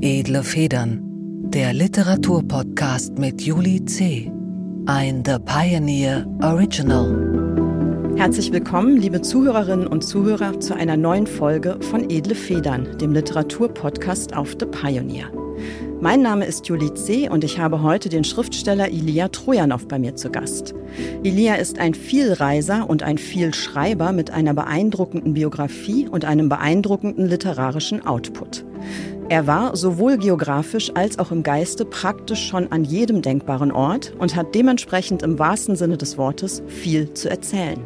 Edle Federn, der Literaturpodcast mit Juli C. Ein The Pioneer Original. Herzlich willkommen, liebe Zuhörerinnen und Zuhörer, zu einer neuen Folge von Edle Federn, dem Literaturpodcast auf The Pioneer. Mein Name ist Julie C. und ich habe heute den Schriftsteller Ilia Trojanow bei mir zu Gast. Ilia ist ein Vielreiser und ein Vielschreiber mit einer beeindruckenden Biografie und einem beeindruckenden literarischen Output. Er war sowohl geografisch als auch im Geiste praktisch schon an jedem denkbaren Ort und hat dementsprechend im wahrsten Sinne des Wortes viel zu erzählen.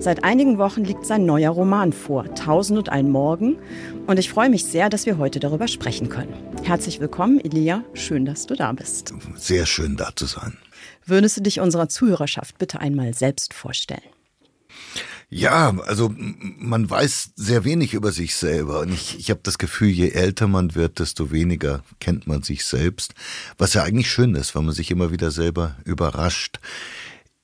Seit einigen Wochen liegt sein neuer Roman vor, Tausend und ein Morgen, und ich freue mich sehr, dass wir heute darüber sprechen können. Herzlich willkommen, Elia. Schön, dass du da bist. Sehr schön, da zu sein. Würdest du dich unserer Zuhörerschaft bitte einmal selbst vorstellen? Ja, also man weiß sehr wenig über sich selber. Und ich, ich habe das Gefühl, je älter man wird, desto weniger kennt man sich selbst. Was ja eigentlich schön ist, weil man sich immer wieder selber überrascht.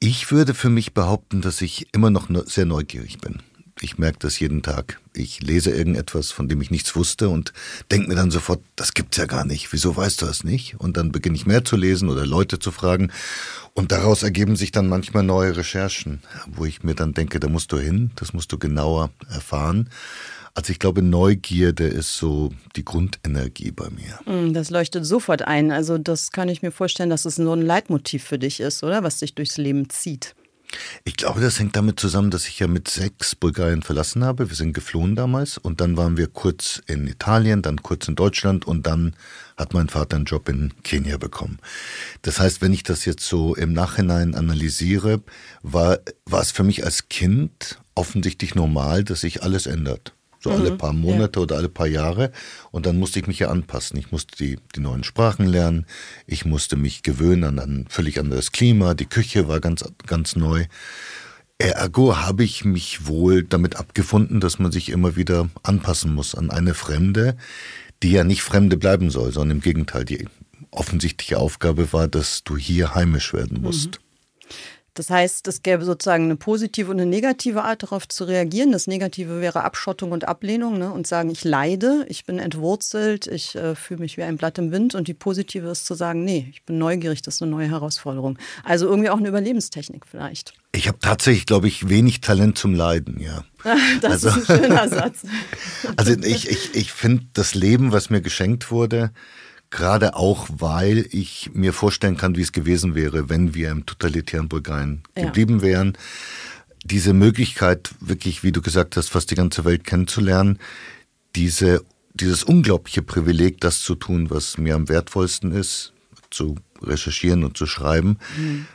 Ich würde für mich behaupten, dass ich immer noch sehr neugierig bin. Ich merke das jeden Tag. Ich lese irgendetwas, von dem ich nichts wusste und denke mir dann sofort, das gibt's ja gar nicht. Wieso weißt du das nicht? Und dann beginne ich mehr zu lesen oder Leute zu fragen. Und daraus ergeben sich dann manchmal neue Recherchen, wo ich mir dann denke, da musst du hin, das musst du genauer erfahren. Also ich glaube, Neugierde ist so die Grundenergie bei mir. Hm, das leuchtet sofort ein. Also das kann ich mir vorstellen, dass es so ein Leitmotiv für dich ist, oder? Was dich durchs Leben zieht. Ich glaube, das hängt damit zusammen, dass ich ja mit sechs Bulgarien verlassen habe. Wir sind geflohen damals und dann waren wir kurz in Italien, dann kurz in Deutschland und dann hat mein Vater einen Job in Kenia bekommen. Das heißt, wenn ich das jetzt so im Nachhinein analysiere, war, war es für mich als Kind offensichtlich normal, dass sich alles ändert. So mhm, alle paar Monate ja. oder alle paar Jahre. Und dann musste ich mich ja anpassen. Ich musste die, die neuen Sprachen lernen. Ich musste mich gewöhnen an ein völlig anderes Klima. Die Küche war ganz, ganz neu. Ergo habe ich mich wohl damit abgefunden, dass man sich immer wieder anpassen muss an eine Fremde, die ja nicht Fremde bleiben soll, sondern im Gegenteil, die offensichtliche Aufgabe war, dass du hier heimisch werden musst. Mhm. Das heißt, es gäbe sozusagen eine positive und eine negative Art darauf zu reagieren. Das Negative wäre Abschottung und Ablehnung ne? und sagen, ich leide, ich bin entwurzelt, ich äh, fühle mich wie ein Blatt im Wind. Und die positive ist zu sagen, nee, ich bin neugierig, das ist eine neue Herausforderung. Also irgendwie auch eine Überlebenstechnik vielleicht. Ich habe tatsächlich, glaube ich, wenig Talent zum Leiden, ja. das also, ist ein schöner Satz. also ich, ich, ich finde das Leben, was mir geschenkt wurde, Gerade auch, weil ich mir vorstellen kann, wie es gewesen wäre, wenn wir im totalitären Bulgarien ja. geblieben wären. Diese Möglichkeit, wirklich, wie du gesagt hast, fast die ganze Welt kennenzulernen, diese, dieses unglaubliche Privileg, das zu tun, was mir am wertvollsten ist, zu recherchieren und zu schreiben. Mhm.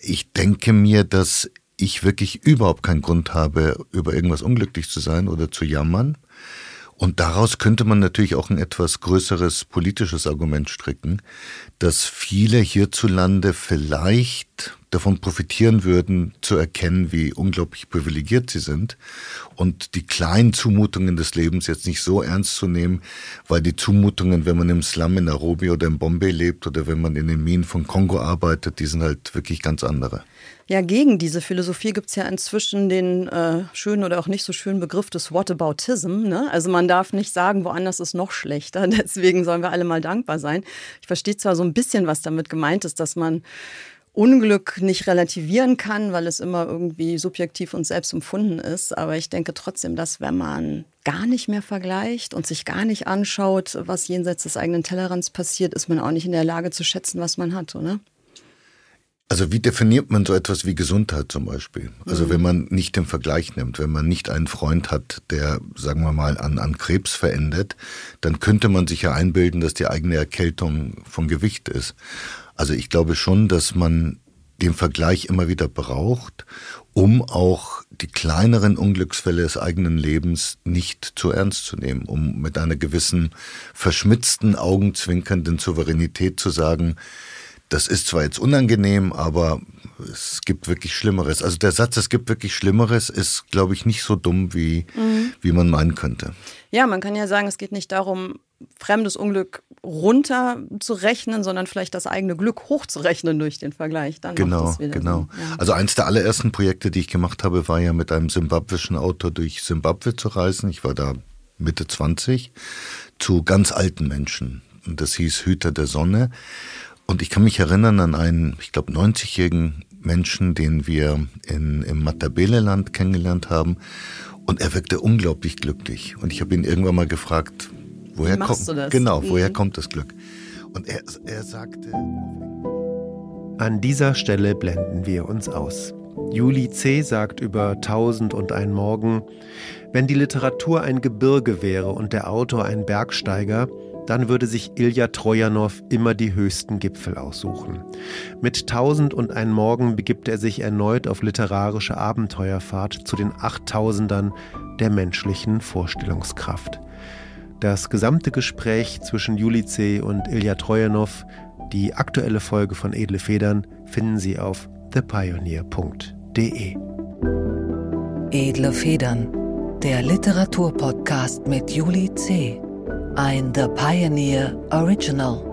Ich denke mir, dass ich wirklich überhaupt keinen Grund habe, über irgendwas unglücklich zu sein oder zu jammern. Und daraus könnte man natürlich auch ein etwas größeres politisches Argument stricken, dass viele hierzulande vielleicht davon profitieren würden, zu erkennen, wie unglaublich privilegiert sie sind und die kleinen Zumutungen des Lebens jetzt nicht so ernst zu nehmen, weil die Zumutungen, wenn man im Slum in Nairobi oder in Bombay lebt oder wenn man in den Minen von Kongo arbeitet, die sind halt wirklich ganz andere. Ja, gegen diese Philosophie gibt es ja inzwischen den äh, schönen oder auch nicht so schönen Begriff des Whataboutism. Ne? Also man darf nicht sagen, woanders ist noch schlechter. Deswegen sollen wir alle mal dankbar sein. Ich verstehe zwar so ein bisschen, was damit gemeint ist, dass man Unglück nicht relativieren kann, weil es immer irgendwie subjektiv und selbst empfunden ist. Aber ich denke trotzdem, dass wenn man gar nicht mehr vergleicht und sich gar nicht anschaut, was jenseits des eigenen Tellerrands passiert, ist man auch nicht in der Lage zu schätzen, was man hat, oder? Also wie definiert man so etwas wie Gesundheit zum Beispiel? Also mhm. wenn man nicht den Vergleich nimmt, wenn man nicht einen Freund hat, der, sagen wir mal, an, an Krebs verendet, dann könnte man sich ja einbilden, dass die eigene Erkältung von Gewicht ist. Also ich glaube schon, dass man den Vergleich immer wieder braucht, um auch die kleineren Unglücksfälle des eigenen Lebens nicht zu ernst zu nehmen, um mit einer gewissen verschmitzten, augenzwinkernden Souveränität zu sagen, das ist zwar jetzt unangenehm, aber es gibt wirklich Schlimmeres. Also der Satz, es gibt wirklich Schlimmeres, ist, glaube ich, nicht so dumm, wie, mhm. wie man meinen könnte. Ja, man kann ja sagen, es geht nicht darum, fremdes Unglück runterzurechnen, sondern vielleicht das eigene Glück hochzurechnen durch den Vergleich. Dann genau, genau. Ja. Also eins der allerersten Projekte, die ich gemacht habe, war ja mit einem simbabwischen Autor durch Simbabwe zu reisen. Ich war da Mitte 20, zu ganz alten Menschen. Und das hieß Hüter der Sonne. Und ich kann mich erinnern an einen, ich glaube, 90-jährigen Menschen, den wir in, im Matabeleland kennengelernt haben. Und er wirkte unglaublich glücklich. Und ich habe ihn irgendwann mal gefragt, woher kommt genau, woher mhm. kommt das Glück? Und er, er sagte. An dieser Stelle blenden wir uns aus. Juli C. sagt über Tausend und ein Morgen, wenn die Literatur ein Gebirge wäre und der Autor ein Bergsteiger, dann würde sich Ilja Trojanow immer die höchsten Gipfel aussuchen. Mit Tausend und ein Morgen begibt er sich erneut auf literarische Abenteuerfahrt zu den Achttausendern der menschlichen Vorstellungskraft. Das gesamte Gespräch zwischen Juli C. und Ilja Trojanow, die aktuelle Folge von Edle Federn, finden Sie auf thepioneer.de. Edle Federn, der Literaturpodcast mit Juli C. Ein The Pioneer Original.